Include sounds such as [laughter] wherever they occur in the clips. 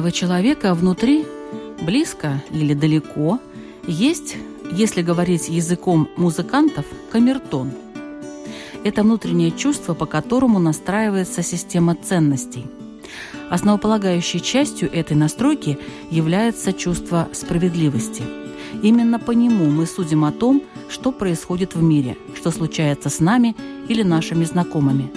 Каждого человека внутри, близко или далеко, есть, если говорить языком музыкантов, камертон. Это внутреннее чувство, по которому настраивается система ценностей. Основополагающей частью этой настройки является чувство справедливости. Именно по нему мы судим о том, что происходит в мире, что случается с нами или нашими знакомыми.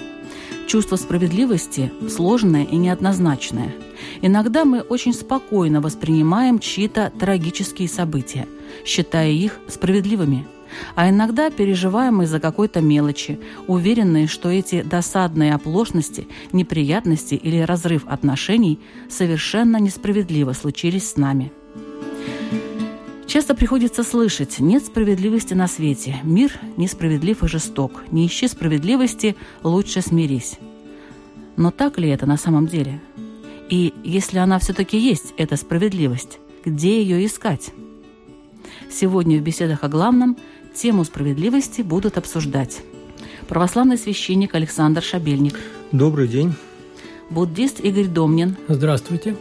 Чувство справедливости сложное и неоднозначное – Иногда мы очень спокойно воспринимаем чьи-то трагические события, считая их справедливыми. А иногда переживаем из-за какой-то мелочи, уверенные, что эти досадные оплошности, неприятности или разрыв отношений совершенно несправедливо случились с нами. Часто приходится слышать «нет справедливости на свете», «мир несправедлив и жесток», «не ищи справедливости, лучше смирись». Но так ли это на самом деле – и если она все-таки есть, эта справедливость, где ее искать? Сегодня в беседах о главном тему справедливости будут обсуждать православный священник Александр Шабельник. Добрый день. Буддист Игорь Домнин. Здравствуйте.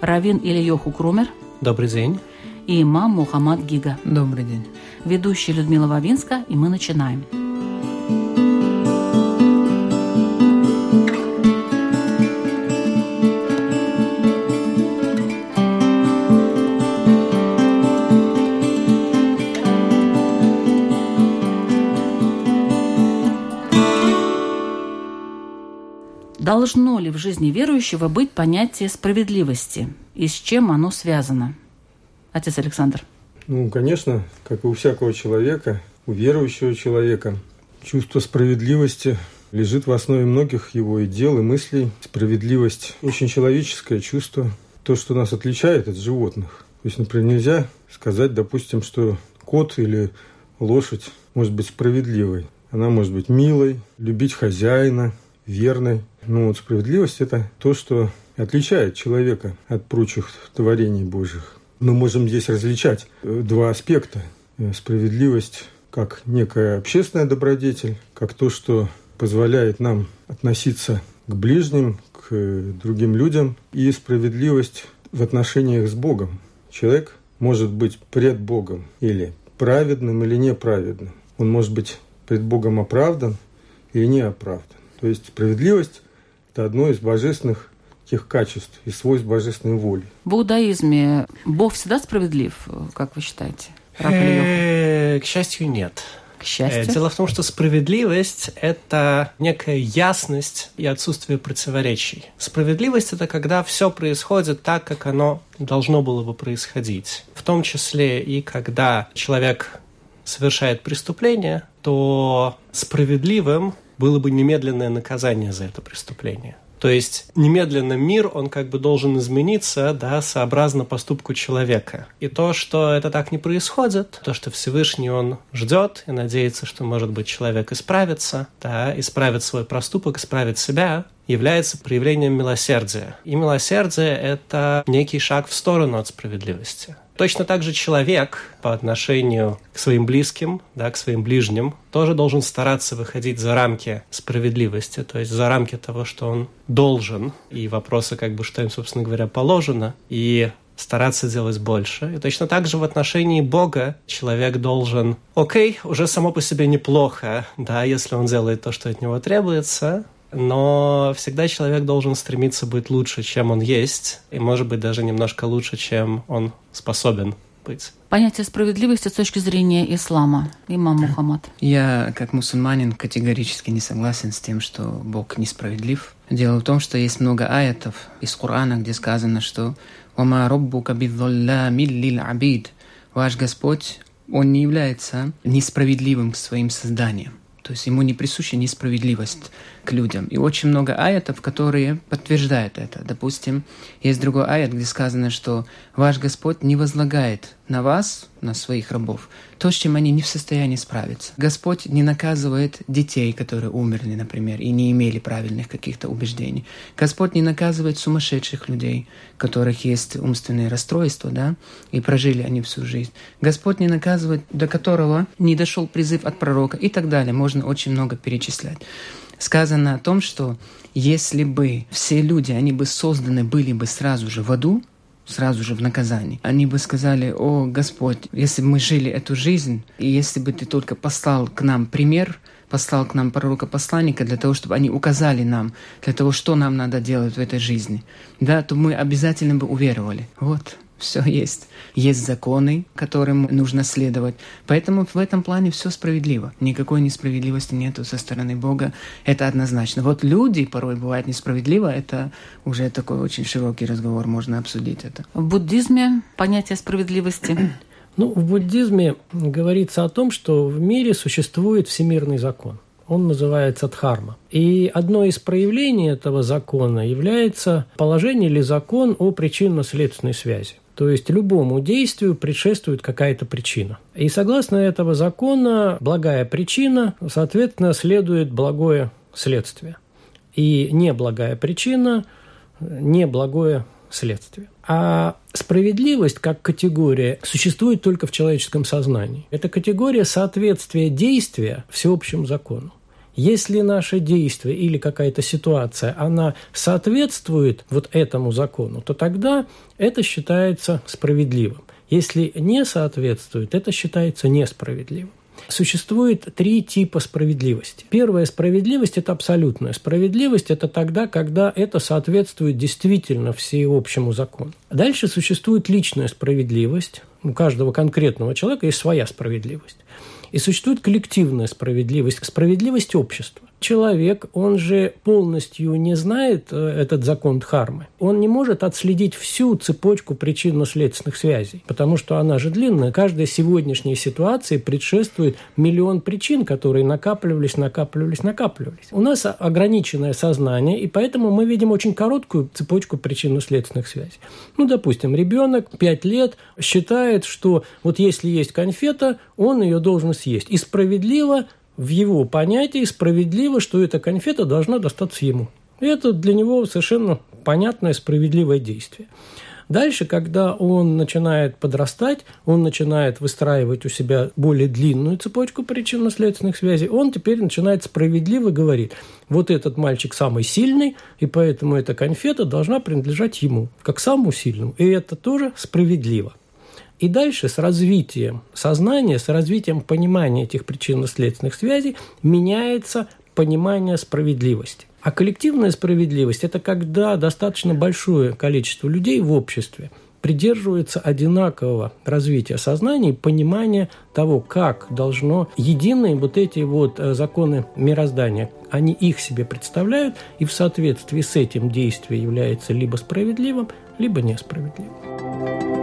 Равин Ильёху Крумер. Добрый день. И имам Мухаммад Гига. Добрый день. Ведущая Людмила Вавинска, и мы начинаем. Должно ли в жизни верующего быть понятие справедливости? И с чем оно связано? Отец Александр. Ну, конечно, как и у всякого человека, у верующего человека, чувство справедливости лежит в основе многих его и дел, и мыслей. Справедливость – очень человеческое чувство, то, что нас отличает от животных. То есть, например, нельзя сказать, допустим, что кот или лошадь может быть справедливой. Она может быть милой, любить хозяина, верной. Ну вот справедливость – это то, что отличает человека от прочих творений Божьих. Мы можем здесь различать э, два аспекта. Э, справедливость как некая общественная добродетель, как то, что позволяет нам относиться к ближним, к э, другим людям, и справедливость в отношениях с Богом. Человек может быть пред Богом или праведным, или неправедным. Он может быть пред Богом оправдан или не оправдан. То есть справедливость – это одно из божественных тех качеств и свойств божественной воли. В иудаизме Бог всегда справедлив, как вы считаете? Э, к счастью, нет. К счастью. Э, дело в том, что справедливость – это некая ясность и отсутствие противоречий. Справедливость – это когда все происходит так, как оно должно было бы происходить. В том числе и когда человек совершает преступление, то справедливым было бы немедленное наказание за это преступление. То есть немедленно мир, он как бы должен измениться, да, сообразно поступку человека. И то, что это так не происходит, то, что Всевышний он ждет и надеется, что, может быть, человек исправится, да, исправит свой проступок, исправит себя, является проявлением милосердия. И милосердие – это некий шаг в сторону от справедливости. Точно так же человек по отношению к своим близким, да, к своим ближним, тоже должен стараться выходить за рамки справедливости, то есть за рамки того, что он должен, и вопросы, как бы, что им, собственно говоря, положено, и стараться делать больше. И точно так же в отношении Бога человек должен, окей, уже само по себе неплохо, да, если он делает то, что от него требуется, но всегда человек должен стремиться быть лучше, чем он есть, и, может быть, даже немножко лучше, чем он способен быть. Понятие справедливости с точки зрения ислама. Имам Мухаммад. Я, как мусульманин, категорически не согласен с тем, что Бог несправедлив. Дело в том, что есть много аятов из Корана, где сказано, что «Вама роббука бидзоллями лил абид» Ваш Господь, Он не является несправедливым к своим созданиям. То есть ему не присуща несправедливость к людям. И очень много аятов, которые подтверждают это. Допустим, есть другой аят, где сказано, что ваш Господь не возлагает на вас, на своих рабов, то, с чем они не в состоянии справиться. Господь не наказывает детей, которые умерли, например, и не имели правильных каких-то убеждений. Господь не наказывает сумасшедших людей, у которых есть умственные расстройства, да, и прожили они всю жизнь. Господь не наказывает, до которого не дошел призыв от пророка и так далее. Можно очень много перечислять сказано о том, что если бы все люди, они бы созданы были бы сразу же в аду, сразу же в наказании. Они бы сказали, о Господь, если бы мы жили эту жизнь, и если бы ты только послал к нам пример, послал к нам пророка-посланника для того, чтобы они указали нам, для того, что нам надо делать в этой жизни, да, то мы обязательно бы уверовали. Вот все есть. Есть законы, которым нужно следовать. Поэтому в этом плане все справедливо. Никакой несправедливости нету со стороны Бога. Это однозначно. Вот люди порой бывают несправедливо. Это уже такой очень широкий разговор. Можно обсудить это. В буддизме понятие справедливости ну, в буддизме говорится о том, что в мире существует всемирный закон. Он называется дхарма. И одно из проявлений этого закона является положение или закон о причинно-следственной связи. То есть любому действию предшествует какая-то причина. И согласно этого закона, благая причина, соответственно, следует благое следствие. И неблагая причина – неблагое следствие. А справедливость как категория существует только в человеческом сознании. Это категория соответствия действия всеобщему закону. Если наше действие или какая-то ситуация, она соответствует вот этому закону, то тогда это считается справедливым. Если не соответствует, это считается несправедливым. Существует три типа справедливости. Первая справедливость – это абсолютная. Справедливость – это тогда, когда это соответствует действительно всеобщему закону. Дальше существует личная справедливость. У каждого конкретного человека есть своя справедливость. И существует коллективная справедливость, справедливость общества человек, он же полностью не знает э, этот закон Дхармы. Он не может отследить всю цепочку причинно-следственных связей, потому что она же длинная. Каждая сегодняшняя ситуация предшествует миллион причин, которые накапливались, накапливались, накапливались. У нас ограниченное сознание, и поэтому мы видим очень короткую цепочку причинно-следственных связей. Ну, допустим, ребенок 5 лет считает, что вот если есть конфета, он ее должен съесть. И справедливо в его понятии справедливо, что эта конфета должна достаться ему. И это для него совершенно понятное справедливое действие. Дальше, когда он начинает подрастать, он начинает выстраивать у себя более длинную цепочку причинно-следственных связей, он теперь начинает справедливо говорить, вот этот мальчик самый сильный, и поэтому эта конфета должна принадлежать ему, как самому сильному. И это тоже справедливо. И дальше с развитием сознания, с развитием понимания этих причинно-следственных связей меняется понимание справедливости. А коллективная справедливость – это когда достаточно большое количество людей в обществе придерживается одинакового развития сознания и понимания того, как должно единые вот эти вот э, законы мироздания, они их себе представляют, и в соответствии с этим действие является либо справедливым, либо несправедливым.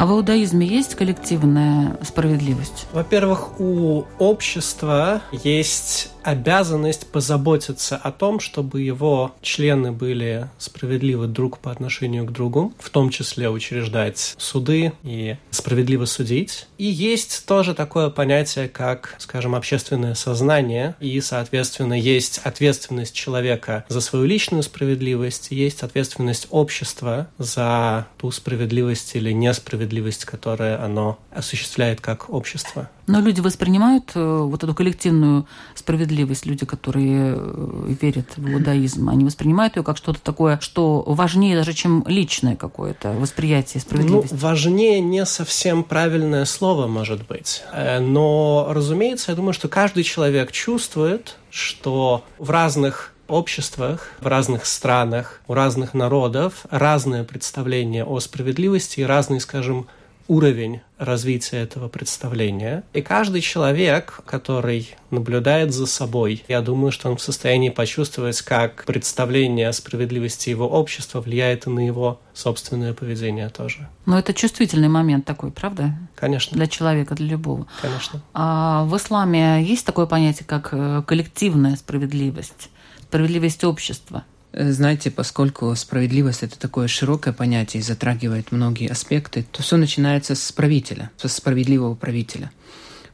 А в иудаизме есть коллективная справедливость? Во-первых, у общества есть обязанность позаботиться о том, чтобы его члены были справедливы друг по отношению к другу, в том числе учреждать суды и справедливо судить. И есть тоже такое понятие, как, скажем, общественное сознание, и, соответственно, есть ответственность человека за свою личную справедливость, есть ответственность общества за ту справедливость или несправедливость, которую оно осуществляет как общество. Но люди воспринимают э, вот эту коллективную справедливость, люди, которые э, верят в иудаизм, они воспринимают ее как что-то такое, что важнее даже, чем личное какое-то восприятие справедливости. Ну, важнее не совсем правильное слово, может быть. Э, но, разумеется, я думаю, что каждый человек чувствует, что в разных обществах, в разных странах, у разных народов разное представление о справедливости и разный, скажем, уровень развития этого представления. И каждый человек, который наблюдает за собой, я думаю, что он в состоянии почувствовать, как представление о справедливости его общества влияет и на его собственное поведение тоже. Но это чувствительный момент такой, правда? Конечно. Для человека, для любого. Конечно. А в исламе есть такое понятие, как э, коллективная справедливость, справедливость общества? Э, знаете, поскольку справедливость это такое широкое понятие и затрагивает многие аспекты, то все начинается с правителя, со справедливого правителя.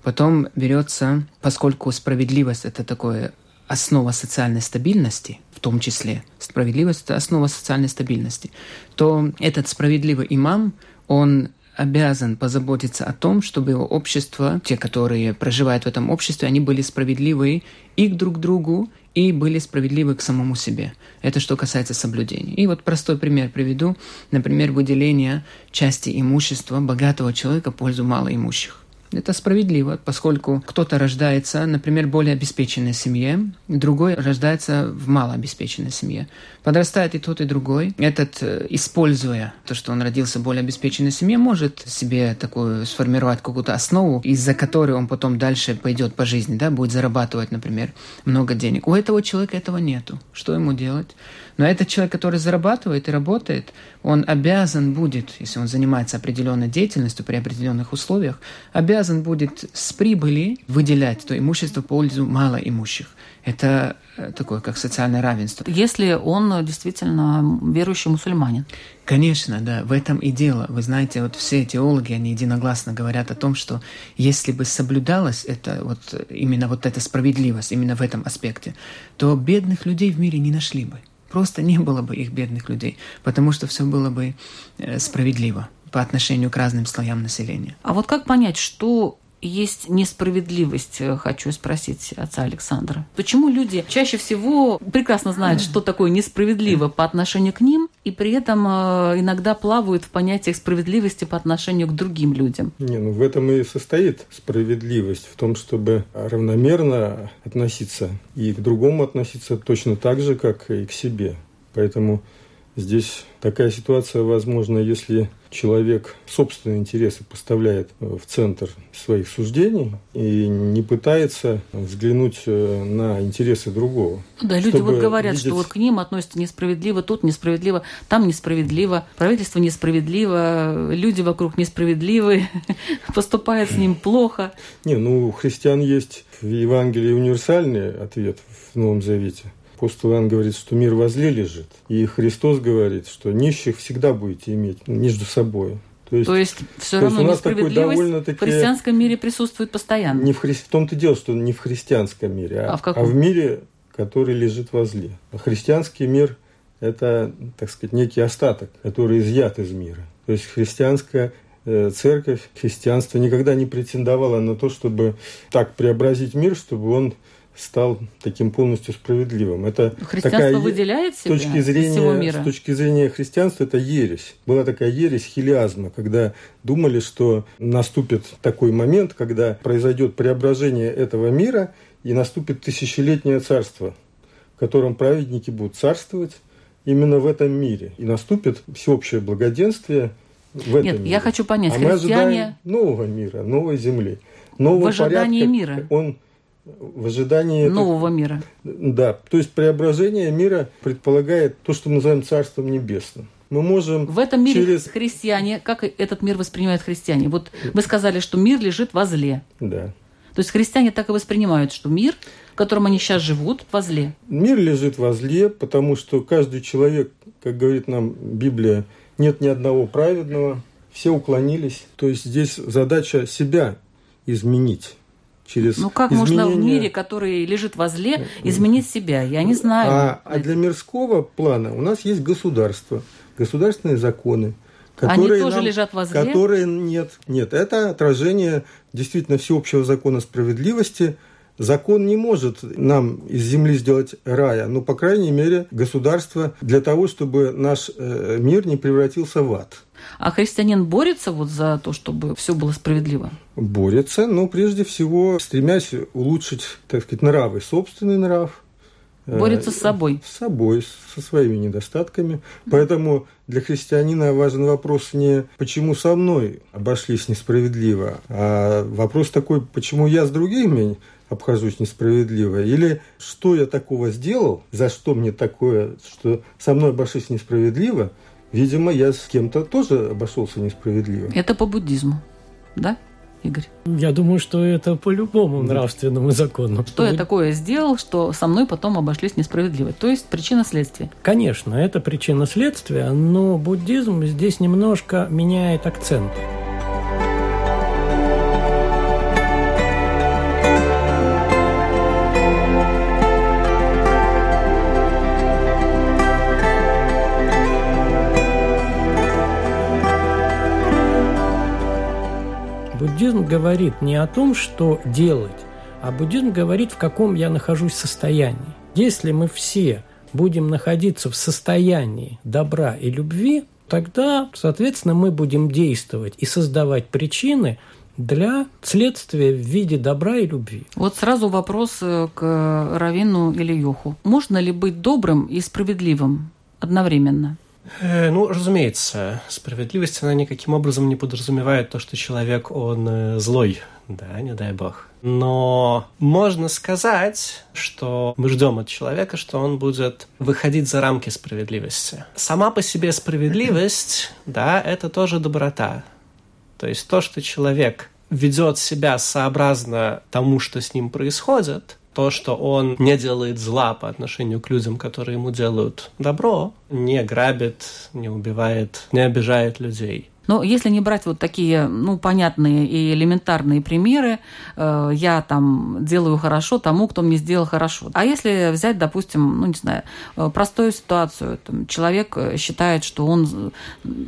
Потом берется, поскольку справедливость это такое основа социальной стабильности, в том числе справедливость это основа социальной стабильности, то этот справедливый имам, он обязан позаботиться о том, чтобы его общество, те, которые проживают в этом обществе, они были справедливы и к друг другу, и были справедливы к самому себе. Это что касается соблюдения. И вот простой пример приведу. Например, выделение части имущества богатого человека в пользу малоимущих. Это справедливо, поскольку кто-то рождается, например, в более обеспеченной семье, другой рождается в малообеспеченной семье. Подрастает и тот, и другой. Этот, э, используя то, что он родился в более обеспеченной семье, может себе такую сформировать какую-то основу, из-за которой он потом дальше пойдет по жизни, да, будет зарабатывать, например, много денег. У этого человека этого нету. Что ему делать? Но этот человек, который зарабатывает и работает, он обязан будет, если он занимается определенной деятельностью при определенных условиях, обязан будет с прибыли выделять то имущество в пользу малоимущих. Это такое, как социальное равенство. Если он действительно верующий мусульманин. Конечно, да, в этом и дело. Вы знаете, вот все теологи, они единогласно говорят о том, что если бы соблюдалась это, вот, именно вот эта справедливость, именно в этом аспекте, то бедных людей в мире не нашли бы. Просто не было бы их бедных людей, потому что все было бы э, справедливо по отношению к разным слоям населения. А вот как понять, что есть несправедливость, э, хочу спросить отца Александра. Почему люди чаще всего прекрасно знают, что такое несправедливо по отношению к ним, и при этом э, иногда плавают в понятиях справедливости по отношению к другим людям? Не, ну в этом и состоит справедливость, в том, чтобы равномерно относиться и к другому относиться точно так же, как и к себе. Поэтому здесь такая ситуация возможна, если человек собственные интересы поставляет э, в центр своих суждений и не пытается взглянуть э, на интересы другого. Да, люди вот говорят, видеть... что вот к ним относятся несправедливо, тут несправедливо, там несправедливо, правительство несправедливо, люди вокруг несправедливы, [laughs] поступает с ним плохо. Не, ну у христиан есть в Евангелии универсальный ответ в Новом Завете. Апостол Иоанн говорит, что мир возле лежит. И Христос говорит, что нищих всегда будете иметь между собой. То есть, то есть все то равно есть несправедливость в христианском мире присутствует постоянно. Не в, хри... в том-то дело, что не в христианском мире, а, а, в, каком? а в мире, который лежит возле. А христианский мир – это, так сказать, некий остаток, который изъят из мира. То есть христианская э, церковь, христианство никогда не претендовало на то, чтобы так преобразить мир, чтобы он стал таким полностью справедливым. Это Христианство такая, выделяет себя с точки зрения, всего мира? С точки зрения христианства это ересь. Была такая ересь хилиазма, когда думали, что наступит такой момент, когда произойдет преображение этого мира и наступит тысячелетнее царство, в котором праведники будут царствовать именно в этом мире. И наступит всеобщее благоденствие в этом Нет, мире. я хочу понять, а христиане... мы нового мира, новой земли. Нового в ожидании порядка, мира. Он в ожидании нового это, мира. Да, то есть преображение мира предполагает то, что мы называем Царством Небесным. Мы можем в этом мире через... христиане, как этот мир воспринимают христиане? Вот вы сказали, что мир лежит возле. Да. То есть христиане так и воспринимают, что мир, в котором они сейчас живут, возле. Мир лежит возле, потому что каждый человек, как говорит нам Библия, нет ни одного праведного, все уклонились. То есть здесь задача себя изменить через Ну как изменение... можно в мире, который лежит возле, изменить себя? Я не знаю. А, а для мирского плана у нас есть государство, государственные законы, которые Они тоже нам, лежат возле? Которые нет, нет, это отражение действительно всеобщего закона справедливости. Закон не может нам из земли сделать рая, но, по крайней мере, государство для того, чтобы наш э, мир не превратился в ад. А христианин борется вот за то, чтобы все было справедливо? Борется, но прежде всего стремясь улучшить, так сказать, нравы, собственный нрав, э, Борется с собой. С собой, со своими недостатками. Поэтому для христианина важен вопрос не «почему со мной обошлись несправедливо?», а вопрос такой «почему я с другими обхожусь несправедливо?» или «что я такого сделал, за что мне такое, что со мной обошлись несправедливо?» Видимо, я с кем-то тоже обошелся несправедливо. Это по буддизму, да? Игорь? Я думаю, что это по любому нравственному закону. Что я такое сделал, что со мной потом обошлись несправедливо? То есть причина следствия. Конечно, это причина следствия, но буддизм здесь немножко меняет акцент. Говорит не о том, что делать, а буддизм говорит, в каком я нахожусь состоянии. Если мы все будем находиться в состоянии добра и любви, тогда, соответственно, мы будем действовать и создавать причины для следствия в виде добра и любви. Вот сразу вопрос э, к Равину или Йоху. Можно ли быть добрым и справедливым одновременно? Э, ну, разумеется, справедливость, она никаким образом не подразумевает то, что человек, он э, злой, да, не дай бог. Но можно сказать, что мы ждем от человека, что он будет выходить за рамки справедливости. Сама по себе справедливость, [clears throat] да, это тоже доброта. То есть то, что человек ведет себя сообразно тому, что с ним происходит, то, что он не делает зла по отношению к людям, которые ему делают добро, не грабит, не убивает, не обижает людей. Но если не брать вот такие, ну, понятные и элементарные примеры, э, я там делаю хорошо тому, кто мне сделал хорошо. А если взять, допустим, ну, не знаю, э, простую ситуацию, там, человек э, считает, что он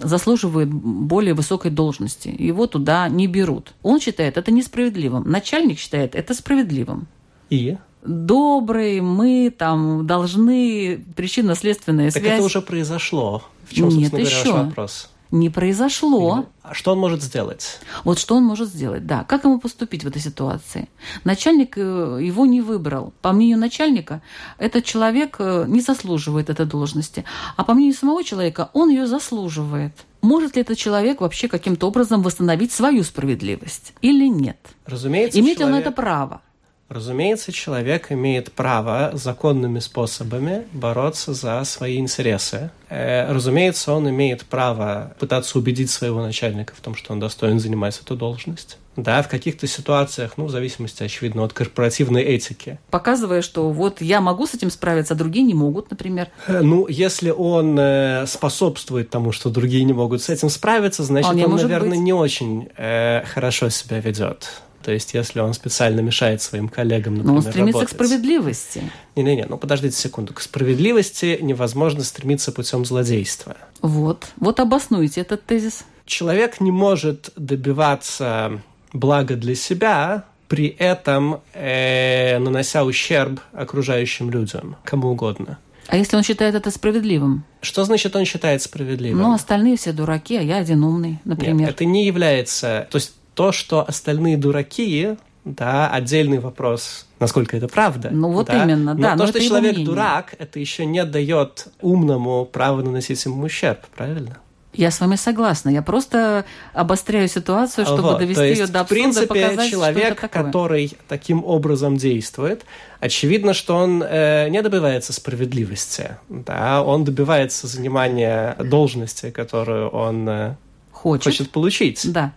заслуживает более высокой должности, его туда не берут. Он считает это несправедливым. Начальник считает это справедливым. И? Добрые, мы там должны причинно-следственная связь. Так это уже произошло. В чем, Нет, собственно еще. говоря, ваш вопрос? Не произошло. А что он может сделать? Вот что он может сделать, да. Как ему поступить в этой ситуации? Начальник э, его не выбрал. По мнению начальника, этот человек э, не заслуживает этой должности. А по мнению самого человека, он ее заслуживает. Может ли этот человек вообще каким-то образом восстановить свою справедливость или нет? Разумеется, Имеет человек... ли он это право? Разумеется, человек имеет право законными способами бороться за свои интересы. Э, разумеется, он имеет право пытаться убедить своего начальника в том, что он достоин занимать эту должность. Да, в каких-то ситуациях, ну, в зависимости, очевидно, от корпоративной этики. Показывая, что вот я могу с этим справиться, а другие не могут, например. Э, ну, если он э, способствует тому, что другие не могут с этим справиться, значит, он, может наверное, быть. не очень э, хорошо себя ведет. То есть, если он специально мешает своим коллегам, например, Но он стремится работать. к справедливости. Не-не-не, ну подождите секунду. К справедливости невозможно стремиться путем злодейства. Вот. Вот обоснуйте этот тезис. Человек не может добиваться блага для себя, при этом э, нанося ущерб окружающим людям, кому угодно. А если он считает это справедливым? Что значит он считает справедливым? Ну, остальные все дураки, а я один умный, например. Нет, это не является... То есть то, что остальные дураки, да, отдельный вопрос, насколько это правда. Ну вот да? именно, да. Но то, но что это его человек мнение. дурак, это еще не дает умному право наносить ему ущерб, правильно? Я с вами согласна. Я просто обостряю ситуацию, чтобы Вот, довести то есть, ее до в абсурда, принципе, показать, человек, что который таким образом действует, очевидно, что он э, не добивается справедливости, да, он добивается занимания должности, которую он э, хочет. хочет получить. Да.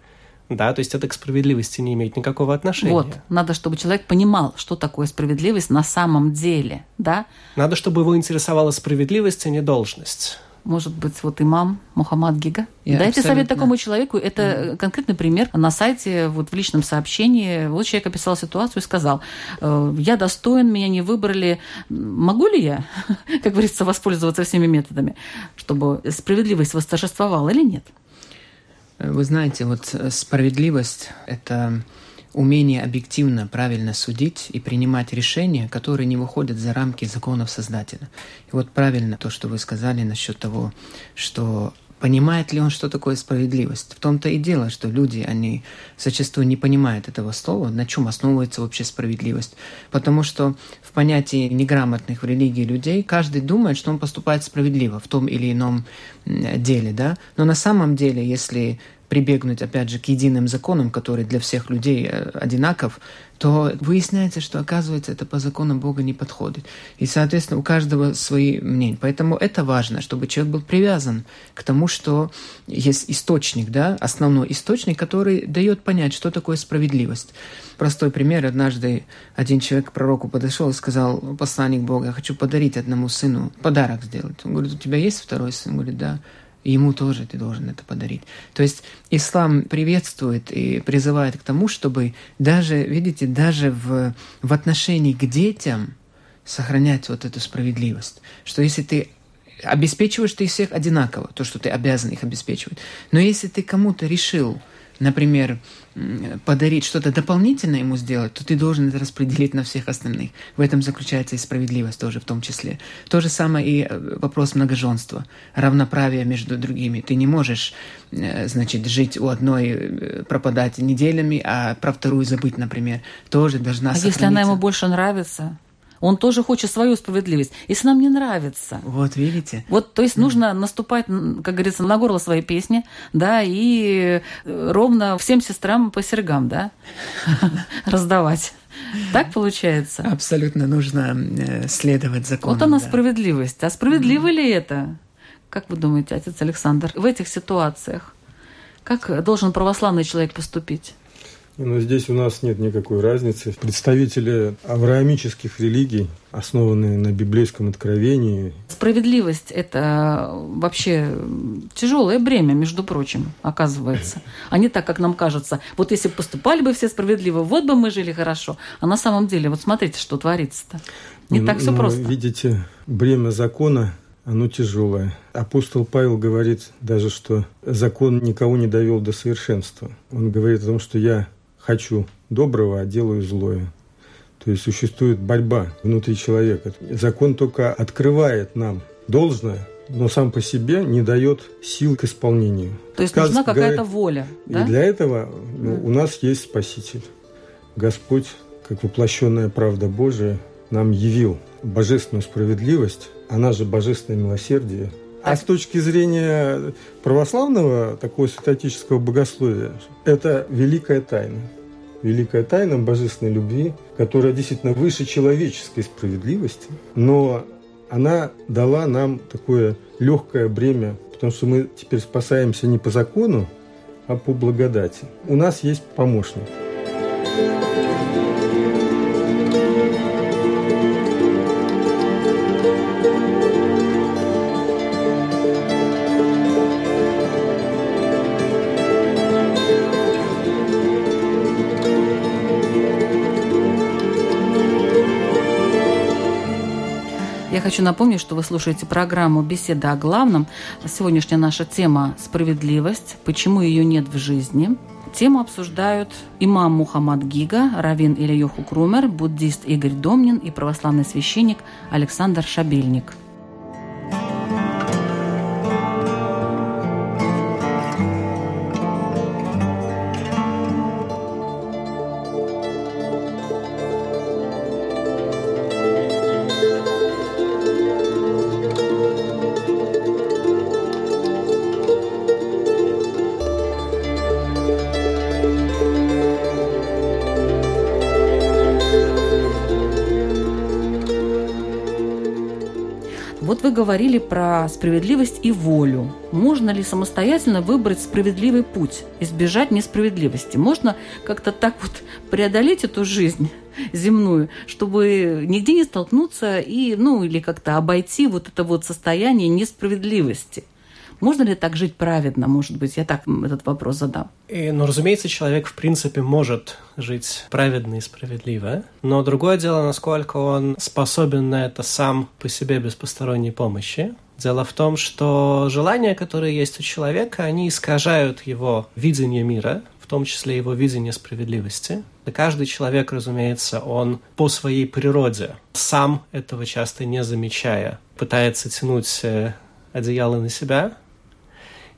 Да, то есть это к справедливости не имеет никакого отношения. Вот. Надо, чтобы человек понимал, что такое справедливость на самом деле. Да? Надо, чтобы его интересовала справедливость, а не должность. Может быть, вот имам Мухаммад Гига. Я Дайте совет абсолютно- такому человеку. Это конкретный пример на сайте, вот в личном сообщении. Вот человек описал ситуацию и сказал, «Э, я достоин, меня не выбрали. Могу ли я, [laughs] как говорится, воспользоваться всеми методами, чтобы справедливость восторжествовала или нет? Вы знаете, вот э, справедливость – это умение объективно, правильно судить и принимать решения, которые не выходят за рамки законов Создателя. И вот правильно то, что вы сказали насчет того, что Понимает ли он, что такое справедливость? В том-то и дело, что люди, они зачастую не понимают этого слова, на чем основывается вообще справедливость. Потому что в понятии неграмотных в религии людей каждый думает, что он поступает справедливо в том или ином деле, да? Но на самом деле, если прибегнуть, опять же, к единым законам, которые для всех людей э, одинаков, то выясняется, что, оказывается, это по законам Бога не подходит. И, соответственно, у каждого свои мнения. Поэтому это важно, чтобы человек был привязан к тому, что есть источник, да, основной источник, который дает понять, что такое справедливость. Простой пример. Однажды один человек к пророку подошел и сказал, посланник Бога, я хочу подарить одному сыну подарок сделать. Он говорит, у тебя есть второй сын? Он говорит, да ему тоже ты должен это подарить. То есть ислам приветствует и призывает к тому, чтобы даже, видите, даже в, в отношении к детям сохранять вот эту справедливость. Что если ты обеспечиваешь ты всех одинаково, то, что ты обязан их обеспечивать. Но если ты кому-то решил например, подарить что-то дополнительное ему сделать, то ты должен это распределить на всех остальных. В этом заключается и справедливость тоже в том числе. То же самое и э, вопрос многоженства, равноправия между другими. Ты не можешь, э, значит, жить у одной, э, пропадать неделями, а про вторую забыть, например. Тоже должна А если она ему больше нравится? Он тоже хочет свою справедливость. Если нам не нравится. Вот видите. Вот, то есть mm. нужно наступать, как говорится, на горло своей песни, да, и э, ровно всем сестрам по сергам, да, [laughs] раздавать. Так получается? Абсолютно нужно э, следовать закону. Вот она да. справедливость. А справедливо mm. ли это? Как вы думаете, отец Александр, в этих ситуациях? Как должен православный человек поступить? Но здесь у нас нет никакой разницы. Представители авраамических религий, основанные на библейском откровении. Справедливость – это вообще тяжелое бремя, между прочим, оказывается. А не так, как нам кажется. Вот если поступали бы все справедливо, вот бы мы жили хорошо. А на самом деле, вот смотрите, что творится-то. Не ну, так все просто. Видите, бремя закона оно тяжелое. Апостол Павел говорит даже, что закон никого не довел до совершенства. Он говорит о том, что я хочу доброго, а делаю злое. То есть существует борьба внутри человека. Закон только открывает нам должное, но сам по себе не дает сил к исполнению. То есть Сказ... нужна какая-то воля. Да? И для этого ну, у нас есть Спаситель. Господь, как воплощенная правда Божия, нам явил божественную справедливость, она же божественное милосердие. А с точки зрения православного, такого святотического богословия, это великая тайна. Великая тайна божественной любви, которая действительно выше человеческой справедливости, но она дала нам такое легкое бремя, потому что мы теперь спасаемся не по закону, а по благодати. У нас есть помощник. Хочу напомнить, что вы слушаете программу «Беседа о главном». Сегодняшняя наша тема – справедливость. Почему ее нет в жизни? Тему обсуждают имам Мухаммад Гига, раввин Ильюху Крумер, буддист Игорь Домнин и православный священник Александр Шабельник – говорили про справедливость и волю. Можно ли самостоятельно выбрать справедливый путь, избежать несправедливости? Можно как-то так вот преодолеть эту жизнь земную, чтобы нигде не столкнуться и, ну, или как-то обойти вот это вот состояние несправедливости? Можно ли так жить праведно, может быть? Я так этот вопрос задам. И, ну, разумеется, человек, в принципе, может жить праведно и справедливо, но другое дело, насколько он способен на это сам по себе без посторонней помощи. Дело в том, что желания, которые есть у человека, они искажают его видение мира, в том числе его видение справедливости. И каждый человек, разумеется, он по своей природе, сам этого часто не замечая, пытается тянуть э, одеяло на себя,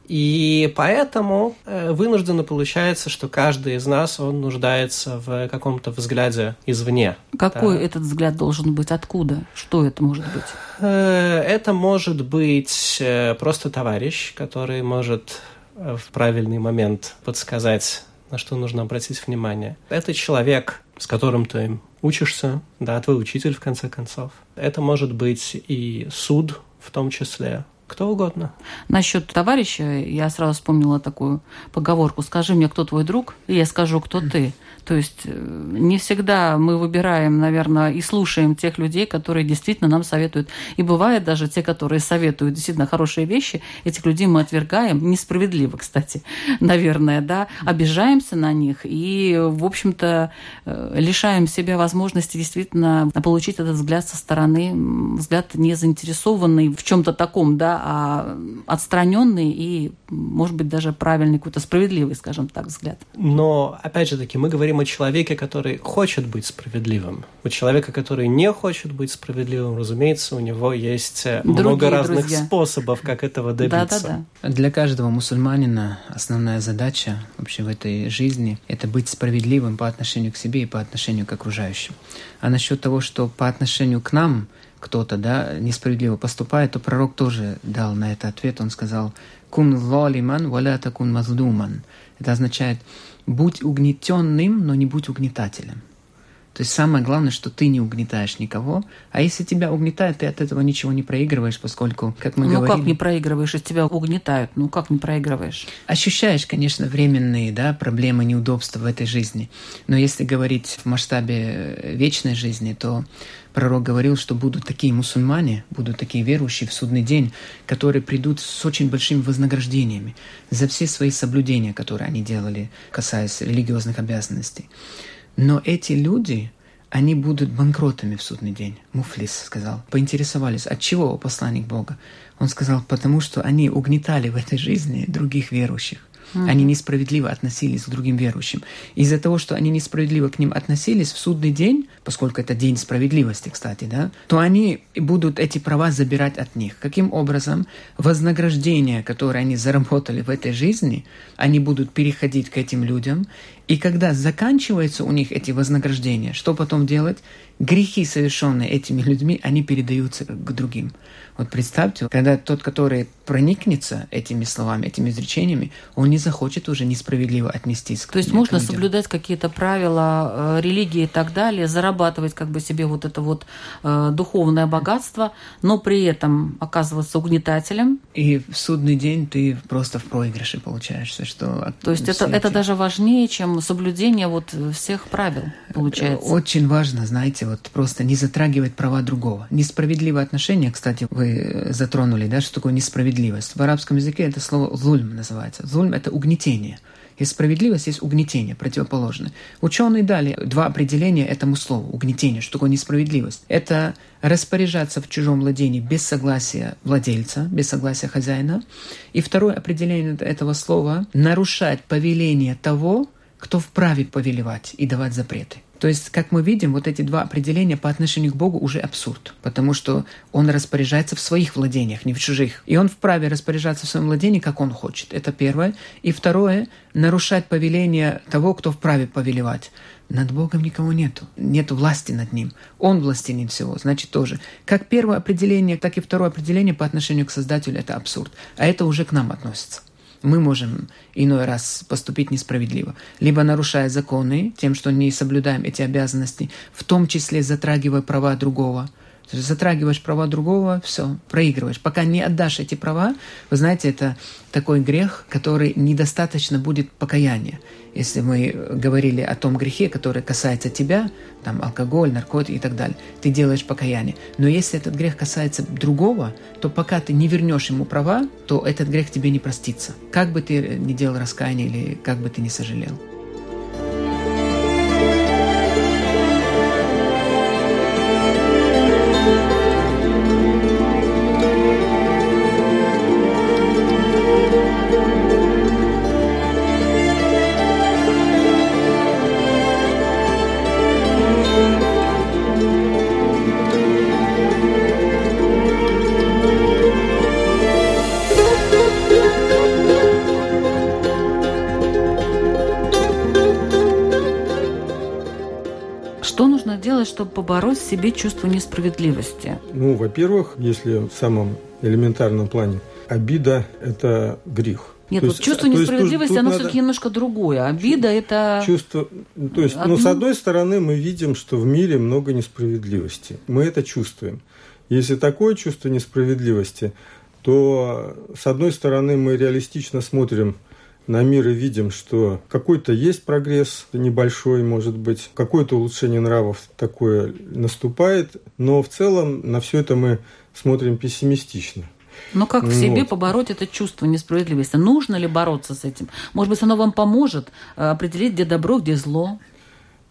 И поэтому э, вынужденно получается, что каждый из нас, он нуждается в каком-то взгляде извне. Какой Да. этот взгляд должен быть? Откуда? Что это может быть? Э, Это может быть э, просто товарищ, который может в правильный момент подсказать, на что нужно обратить внимание. Это человек, с которым ты учишься, да, твой учитель, в конце концов. Это может быть и суд в том числе, кто угодно. Насчет товарища я сразу вспомнила такую поговорку «Скажи мне, кто твой друг, и я скажу, кто ты». То есть э, не всегда мы выбираем, наверное, и слушаем тех людей, которые действительно нам советуют. И бывает даже те, которые советуют действительно хорошие вещи, этих людей мы отвергаем, несправедливо, кстати, [laughs] наверное, да, обижаемся на них и, в общем-то, э, лишаем себя возможности действительно получить этот взгляд со стороны, взгляд не заинтересованный в чем-то таком, да, а отстраненный и, может быть, даже правильный, какой-то справедливый, скажем так, взгляд. Но, опять же таки, мы говорим о человеке, который хочет быть справедливым. У человека, который не хочет быть справедливым, разумеется, у него есть э, много Другие разных друзья. способов, как этого добиться. Да-да-да. Для каждого мусульманина основная задача вообще в этой жизни – это быть справедливым по отношению к себе и по отношению к окружающим. А насчет того, что по отношению к нам кто-то да, несправедливо поступает, то пророк тоже дал на это ответ. Он сказал «Кун залиман валя такун маздуман». Это означает «будь угнетенным, но не будь угнетателем». То есть самое главное, что ты не угнетаешь никого, а если тебя угнетают, ты от этого ничего не проигрываешь, поскольку, как мы ну говорили... как не проигрываешь, если тебя угнетают? Ну как не проигрываешь? Ощущаешь, конечно, временные да, проблемы, неудобства в этой жизни. Но если говорить в масштабе э, вечной жизни, то пророк говорил, что будут такие мусульмане, будут такие верующие в судный день, которые придут с очень большими вознаграждениями за все свои соблюдения, которые они делали, касаясь религиозных обязанностей. Но эти люди, они будут банкротами в судный день. Муфлис сказал. Поинтересовались, от чего посланник Бога? Он сказал, потому что они угнетали в этой жизни других верующих. Они несправедливо относились к другим верующим. Из-за того, что они несправедливо к ним относились в судный день, поскольку это день справедливости, кстати, да, то они будут эти права забирать от них. Каким образом? Вознаграждение, которое они заработали в этой жизни, они будут переходить к этим людям. И когда заканчиваются у них эти вознаграждения, что потом делать? Грехи, совершенные этими людьми, они передаются к другим. Вот представьте, когда тот, который проникнется этими словами, этими изречениями, он не захочет уже несправедливо отнестись То есть можно людям. соблюдать какие-то правила э, религии и так далее, зарабатывать как бы себе вот это вот э, духовное богатство, но при этом оказываться угнетателем. И в судный день ты просто в проигрыше получаешься, что... То есть это, это даже важнее, чем соблюдение вот всех правил, получается. Очень важно, знаете, вот просто не затрагивать права другого. Несправедливое отношение, кстати, вы э, затронули, да, что такое несправедливость. В арабском языке это слово «зульм» называется. «Зульм» — это угнетение. Есть справедливость, есть угнетение, противоположное. Ученые дали два определения этому слову – угнетение. Что такое несправедливость? Это распоряжаться в чужом владении без согласия владельца, без согласия хозяина. И второе определение этого слова – нарушать повеление того, кто вправе повелевать и давать запреты. То есть, как мы видим, вот эти два определения по отношению к Богу уже абсурд, потому что Он распоряжается в своих владениях, не в чужих. И Он вправе распоряжаться в своем владении, как Он хочет. Это первое. И второе – нарушать повеление того, кто вправе повелевать. Над Богом никого нету. Нет власти над Ним. Он властелин всего. Значит, тоже. Как первое определение, так и второе определение по отношению к Создателю – это абсурд. А это уже к нам относится мы можем иной раз поступить несправедливо. Либо нарушая законы тем, что не соблюдаем эти обязанности, в том числе затрагивая права другого. Затрагиваешь права другого, все, проигрываешь. Пока не отдашь эти права, вы знаете, это такой грех, который недостаточно будет покаяния. Если мы говорили о том грехе, который касается тебя, там алкоголь, наркотики и так далее, ты делаешь покаяние. Но если этот грех касается другого, то пока ты не вернешь ему права, то этот грех тебе не простится. Как бы ты ни делал раскаяние или как бы ты ни сожалел. Делать, чтобы побороть в себе чувство несправедливости? Ну, во-первых, если в самом элементарном плане, обида – это грех. Нет, то вот есть, чувство несправедливости, тут оно надо... все-таки немножко другое. Обида – это… Чувство… То есть, Одно... ну, с одной стороны, мы видим, что в мире много несправедливости. Мы это чувствуем. Если такое чувство несправедливости, то, с одной стороны, мы реалистично смотрим на мир и видим, что какой-то есть прогресс, небольшой, может быть, какое-то улучшение нравов такое наступает, но в целом на все это мы смотрим пессимистично. Но как в себе вот. побороть это чувство несправедливости? Нужно ли бороться с этим? Может быть, оно вам поможет э, определить, где добро, где зло?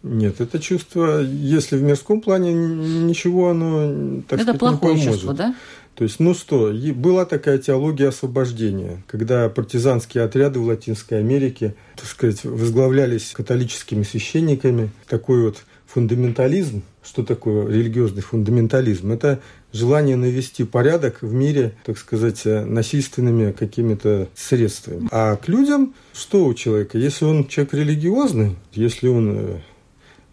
Нет, это чувство, если в мирском плане ничего оно, так это сказать, плохое не поможет. чувство, да? То есть, ну что, была такая теология освобождения, когда партизанские отряды в Латинской Америке, так сказать, возглавлялись католическими священниками. Такой вот фундаментализм. Что такое религиозный фундаментализм? Это желание навести порядок в мире, так сказать, насильственными какими-то средствами. А к людям что у человека? Если он человек религиозный, если он э,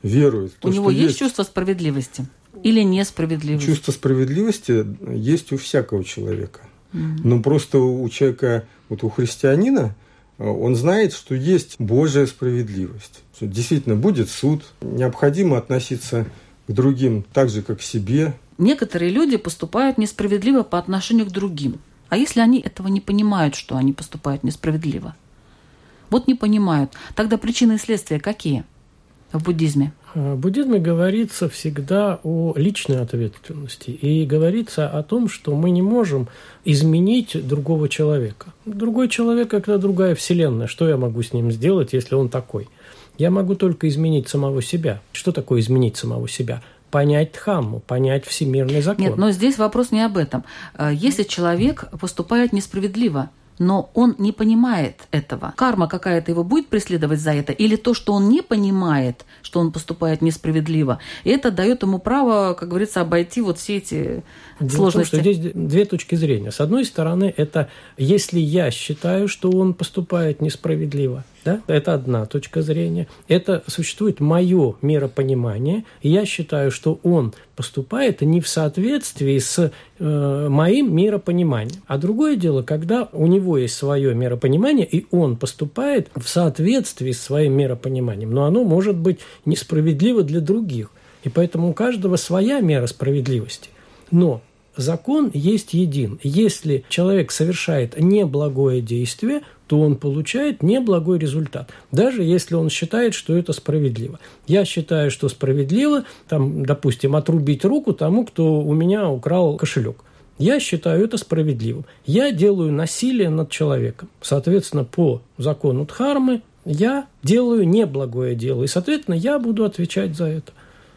верует... У то, него есть, есть чувство справедливости? Или несправедливость? Чувство справедливости есть у всякого человека. Mm-hmm. Но просто у человека, вот у христианина, он знает, что есть Божья справедливость. Что действительно будет суд, необходимо относиться к другим так же, как к себе. Некоторые люди поступают несправедливо по отношению к другим. А если они этого не понимают, что они поступают несправедливо? Вот не понимают. Тогда причины и следствия какие в буддизме? В буддизме говорится всегда о личной ответственности и говорится о том, что мы не можем изменить другого человека. Другой человек – это другая вселенная. Что я могу с ним сделать, если он такой? Я могу только изменить самого себя. Что такое изменить самого себя? понять Дхамму, понять всемирный закон. Нет, но здесь вопрос не об этом. Если человек поступает несправедливо, но он не понимает этого. Карма какая-то его будет преследовать за это, или то, что он не понимает, что он поступает несправедливо, и это дает ему право, как говорится, обойти вот все эти Дело сложности. Том, что здесь две точки зрения. С одной стороны, это если я считаю, что он поступает несправедливо, да? Это одна точка зрения. Это существует мое миропонимание. И я считаю, что он поступает не в соответствии с э, моим миропониманием. А другое дело, когда у него есть свое миропонимание, и он поступает в соответствии с своим миропониманием. Но оно может быть несправедливо для других. И поэтому у каждого своя мера справедливости. Но закон есть един. Если человек совершает неблагое действие, то он получает неблагой результат, даже если он считает, что это справедливо. Я считаю, что справедливо, там, допустим, отрубить руку тому, кто у меня украл кошелек. Я считаю это справедливым. Я делаю насилие над человеком. Соответственно, по закону Дхармы я делаю неблагое дело. И, соответственно, я буду отвечать за это.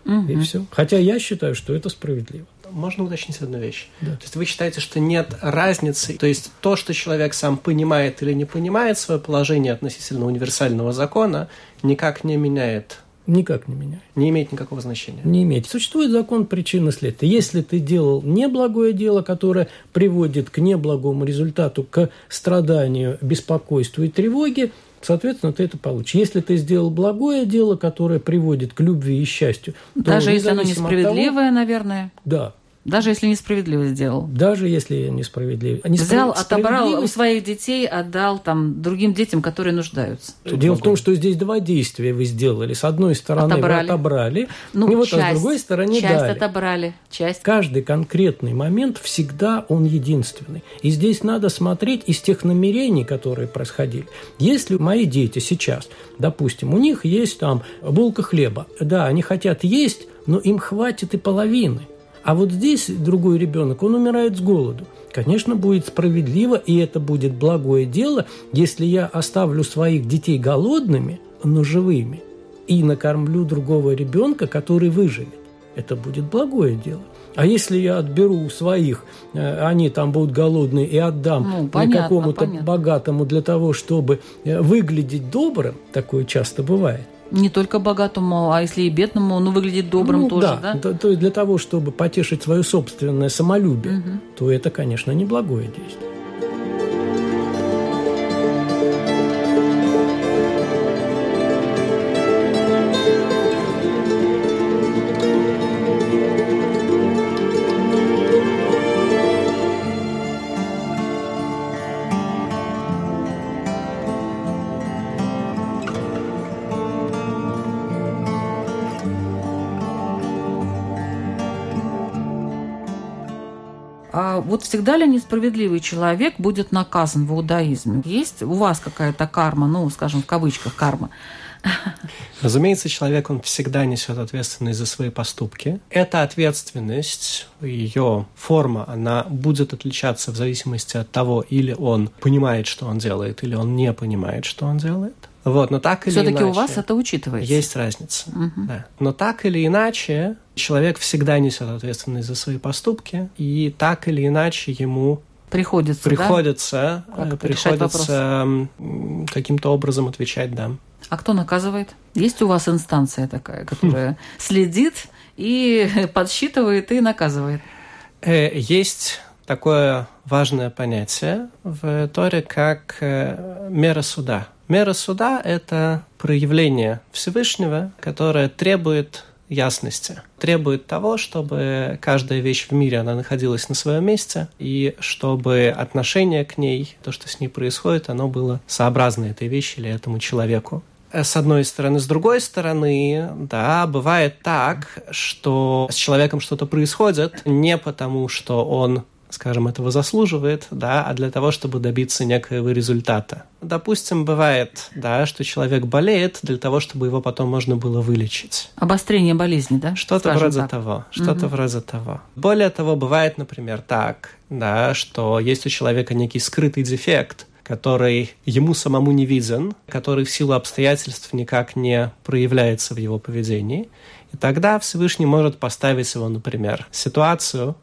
Угу. И все. Хотя я считаю, что это справедливо можно уточнить одну вещь? Да. То есть вы считаете, что нет разницы, то есть то, что человек сам понимает или не понимает свое положение относительно универсального закона, никак не меняет Никак не меняет. Не имеет никакого значения. Не имеет. Существует закон причины следствия. Если ты делал неблагое дело, которое приводит к неблагому результату, к страданию, беспокойству и тревоге, соответственно, ты это получишь. Если ты сделал благое дело, которое приводит к любви и счастью, даже если оно несправедливое, того, наверное. Да, даже если несправедливо сделал. Даже если несправедливо. А Взял, отобрал у своих детей, отдал там другим детям, которые нуждаются. Дело в том, что здесь два действия вы сделали. С одной стороны отобрали. вы отобрали, ну, и вот, часть, а с другой стороны часть дали. отобрали, часть. Каждый конкретный момент всегда он единственный. И здесь надо смотреть из тех намерений, которые происходили. Если мои дети сейчас, допустим, у них есть там булка хлеба, да, они хотят есть, но им хватит и половины. А вот здесь другой ребенок, он умирает с голоду. Конечно, будет справедливо, и это будет благое дело, если я оставлю своих детей голодными, но живыми, и накормлю другого ребенка, который выживет. Это будет благое дело. А если я отберу своих, э, они там будут голодные, и отдам ну, какому-то богатому для того, чтобы э, выглядеть добрым, такое часто бывает, не только богатому, а если и бедному, ну, выглядит добрым ну, тоже, да? да? То, есть для того, чтобы потешить свое собственное самолюбие, угу. то это, конечно, неблагое действие. Вот всегда ли несправедливый человек будет наказан в иудаизме? Есть у вас какая-то карма, ну, скажем, в кавычках карма? Разумеется, человек, он всегда несет ответственность за свои поступки. Эта ответственность, ее форма, она будет отличаться в зависимости от того, или он понимает, что он делает, или он не понимает, что он делает. Вот, но так или Все-таки иначе... у вас это учитывается? Есть разница, угу. да. Но так или иначе, человек всегда несет ответственность за свои поступки, и так или иначе ему приходится, приходится, да? приходится каким-то образом отвечать, да. А кто наказывает? Есть у вас инстанция такая, которая следит и [laughs] подсчитывает и наказывает? Э, есть такое важное понятие в Торе, как э, мера суда. Мера суда – это проявление Всевышнего, которое требует ясности, требует того, чтобы каждая вещь в мире, она находилась на своем месте, и чтобы отношение к ней, то, что с ней происходит, оно было сообразно этой вещи или этому человеку э, с одной стороны. С другой стороны, да, бывает так, что с человеком что-то происходит не потому, что он скажем, этого заслуживает, да, а для того, чтобы добиться некоего результата. Допустим, бывает, да, что человек болеет для того, чтобы его потом можно было вылечить. Обострение болезни, да? Что-то вроде так. того, что-то угу. вроде того. Более того, бывает, например, так, да, что есть у человека некий скрытый дефект, который ему самому не виден, который в силу обстоятельств никак не проявляется в его поведении. И тогда Всевышний может поставить его, например, ситуацию,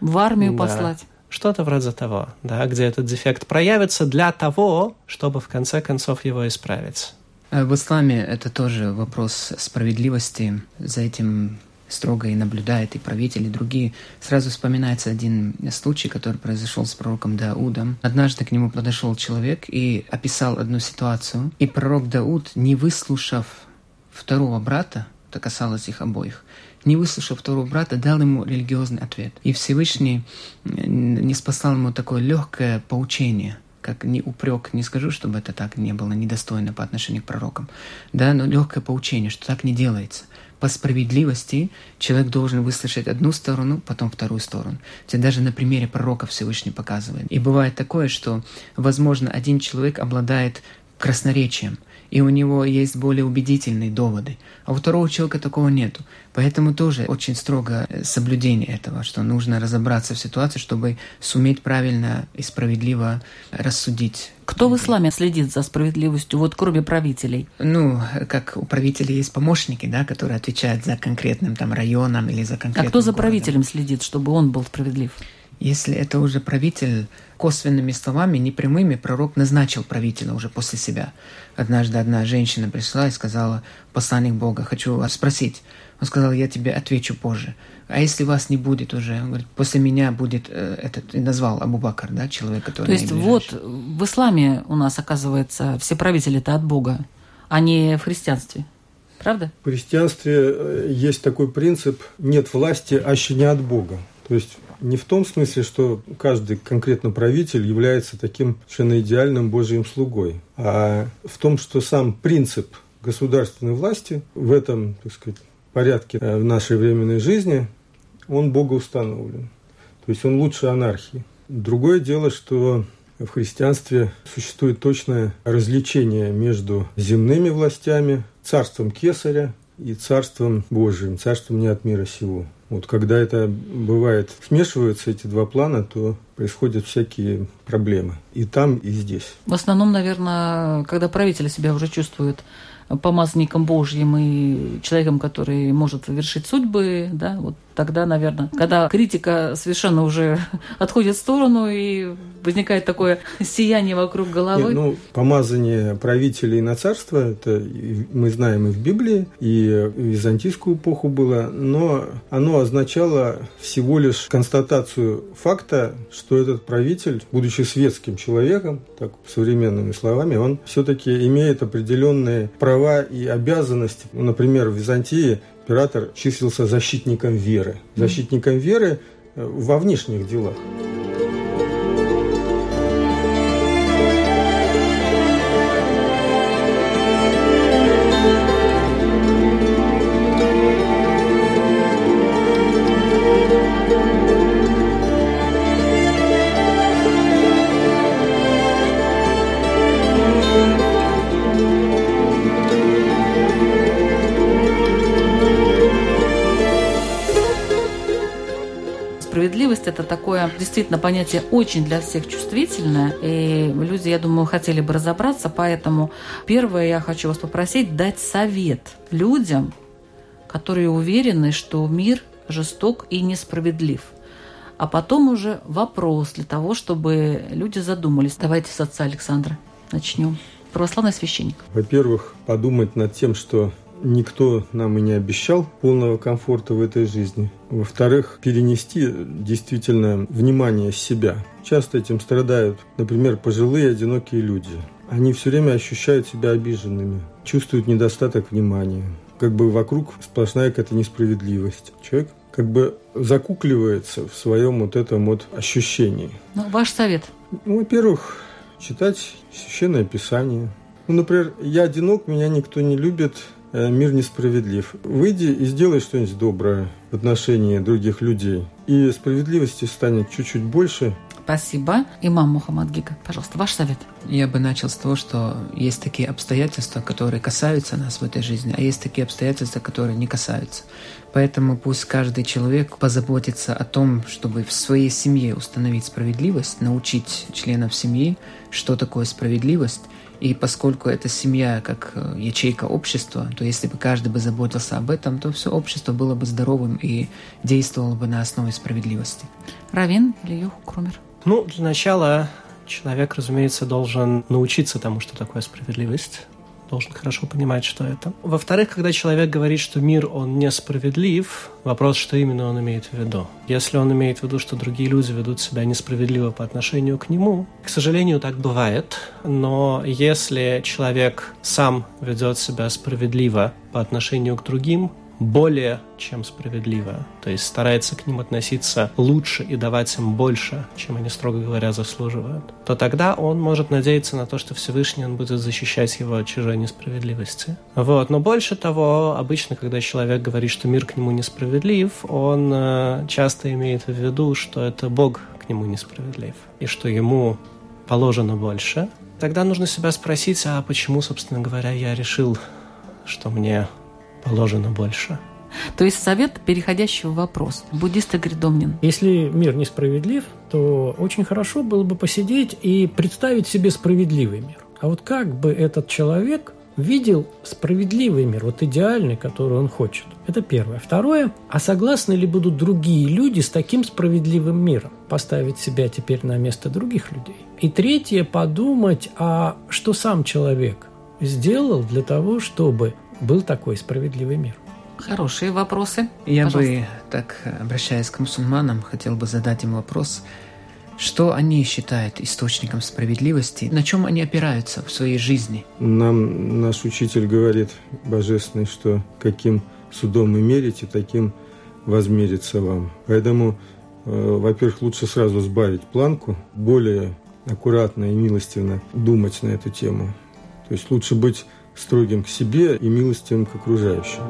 в армию да. послать. Что-то вроде того, да, где этот дефект проявится для того, чтобы в конце концов его исправить. Э, в исламе это тоже вопрос справедливости. За этим строго и наблюдает и правитель, и другие. Сразу вспоминается один случай, который произошел с пророком Даудом. Однажды к нему подошел человек и описал одну ситуацию. И пророк Дауд, не выслушав второго брата, это касалось их обоих, не выслушав второго брата, дал ему религиозный ответ. И Всевышний не спасал ему такое легкое поучение, как не упрек, не скажу, чтобы это так не было недостойно по отношению к пророкам, да, но легкое поучение, что так не делается. По справедливости человек должен выслушать одну сторону, потом вторую сторону. Это даже на примере пророка Всевышний показывает. И бывает такое, что, возможно, один человек обладает красноречием, и у него есть более убедительные доводы. А у второго человека такого нету. Поэтому тоже очень строго э, соблюдение этого, что нужно разобраться в ситуации, чтобы суметь правильно и справедливо рассудить. Кто в исламе следит за справедливостью, вот кроме правителей? Ну, как у правителей есть помощники, да, которые отвечают за конкретным там районом или за конкретным А кто за городом. правителем следит, чтобы он был справедлив? Если это уже правитель, косвенными словами, непрямыми, пророк назначил правителя уже после себя. Однажды одна женщина пришла и сказала, посланник Бога, хочу вас спросить. Он сказал, я тебе отвечу позже. А если вас не будет уже? Он говорит, после меня будет э, этот, и назвал Абу Бакр, да, человек, который... То есть вот в исламе у нас, оказывается, все правители-то от Бога, а не в христианстве. Правда? В христианстве э, есть такой принцип «нет власти, аще не от Бога». То есть не в том смысле, что каждый конкретно правитель является таким совершенно идеальным Божьим слугой, а в том, что сам принцип государственной власти в этом, так сказать, порядке э, в нашей временной жизни, он Бога установлен. То есть он лучше анархии. Другое дело, что в христианстве существует точное различение между земными властями, царством Кесаря и царством Божиим, царством не от мира сего. Вот когда это бывает, смешиваются эти два плана, то происходят всякие проблемы. И там, и здесь. В основном, наверное, когда правитель себя уже чувствует помазанником Божьим и человеком, который может вершить судьбы, да, вот тогда, наверное, когда критика совершенно уже [laughs] отходит в сторону и возникает такое [laughs] сияние вокруг головы. Нет, ну, помазание правителей на царство, это мы знаем и в Библии, и в византийскую эпоху было, но оно означало всего лишь констатацию факта, что этот правитель, будучи светским человеком, так современными словами, он все-таки имеет определенные права и обязанности. Например, в Византии император числился защитником веры. Защитником веры э, во внешних делах. Действительно понятие очень для всех чувствительное. И люди, я думаю, хотели бы разобраться. Поэтому первое я хочу вас попросить дать совет людям, которые уверены, что мир жесток и несправедлив. А потом уже вопрос для того, чтобы люди задумались. Давайте с отца Александра начнем. Православный священник. Во-первых, подумать над тем, что никто нам и не обещал полного комфорта в этой жизни. Во-вторых, перенести действительно внимание с себя. Часто этим страдают, например, пожилые одинокие люди. Они все время ощущают себя обиженными, чувствуют недостаток внимания. Как бы вокруг сплошная какая-то несправедливость. Человек как бы закукливается в своем вот этом вот ощущении. Ну, ваш совет? Ну, во-первых, читать священное писание. Ну, например, я одинок, меня никто не любит, мир несправедлив. Выйди и сделай что-нибудь доброе в отношении других людей. И справедливости станет чуть-чуть больше. Спасибо. Имам Мухаммад Гига, пожалуйста, ваш совет. Я бы начал с того, что есть такие обстоятельства, которые касаются нас в этой жизни, а есть такие обстоятельства, которые не касаются. Поэтому пусть каждый человек позаботится о том, чтобы в своей семье установить справедливость, научить членов семьи, что такое справедливость, и поскольку это семья как э, ячейка общества, то если бы каждый бы заботился об этом, то все общество было бы здоровым и действовало бы на основе справедливости. Равин или Юху Крумер? Ну, для начала человек, разумеется, должен научиться тому, что такое справедливость должен хорошо понимать, что это. Во-вторых, когда человек говорит, что мир, он несправедлив, вопрос, что именно он имеет в виду. Если он имеет в виду, что другие люди ведут себя несправедливо по отношению к нему, к сожалению, так бывает, но если человек сам ведет себя справедливо по отношению к другим, более чем справедливо, то есть старается к ним относиться лучше и давать им больше, чем они, строго говоря, заслуживают, то тогда он может надеяться на то, что Всевышний он будет защищать его от чужой несправедливости. Вот. Но больше того, обычно, когда человек говорит, что мир к нему несправедлив, он э, часто имеет в виду, что это Бог к нему несправедлив, и что ему положено больше. Тогда нужно себя спросить, а почему, собственно говоря, я решил, что мне положено больше. То есть совет, переходящий в вопрос. Буддист Игорь Домнин. Если мир несправедлив, то очень хорошо было бы посидеть и представить себе справедливый мир. А вот как бы этот человек видел справедливый мир, вот идеальный, который он хочет. Это первое. Второе, а согласны ли будут другие люди с таким справедливым миром? Поставить себя теперь на место других людей. И третье, подумать, а что сам человек сделал для того, чтобы был такой справедливый мир? Хорошие вопросы. Я Пожалуйста. бы, так обращаясь к мусульманам, хотел бы задать им вопрос, что они считают источником справедливости, на чем они опираются в своей жизни? Нам наш учитель говорит, божественный, что каким судом вы мерите, таким возмерится вам. Поэтому, э, во-первых, лучше сразу сбавить планку, более аккуратно и милостивно думать на эту тему. То есть лучше быть строгим к себе и милостивым к окружающим.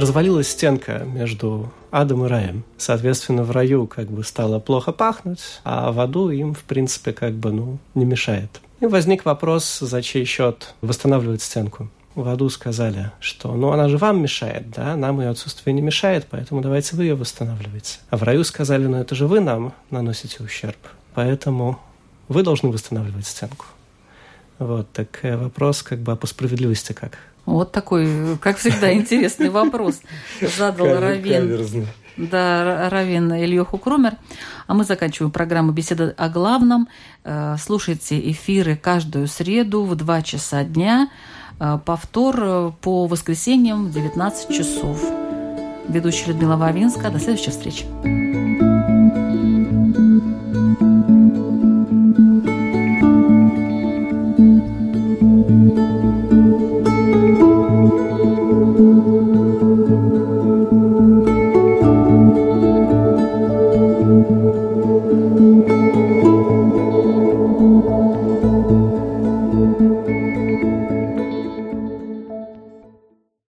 Развалилась стенка между адом и раем. Соответственно, в раю как бы стало плохо пахнуть, а в аду им, в принципе, как бы, ну, не мешает. И возник вопрос, за чей счет восстанавливать стенку. В аду сказали, что ну она же вам мешает, да, нам ее отсутствие не мешает, поэтому давайте вы ее восстанавливайте. А в раю сказали, ну это же вы нам наносите ущерб, поэтому вы должны восстанавливать стенку. Вот, так э, вопрос как бы а по справедливости как? Вот такой, как всегда, интересный вопрос задал Равин. Да, Равин Ильёху Кромер. А мы заканчиваем программу «Беседа о главном». Э, слушайте эфиры каждую среду в 2 часа дня. Э, повтор э, по воскресеньям в 19 часов. Ведущая Людмила Вавинска. До следующей встречи.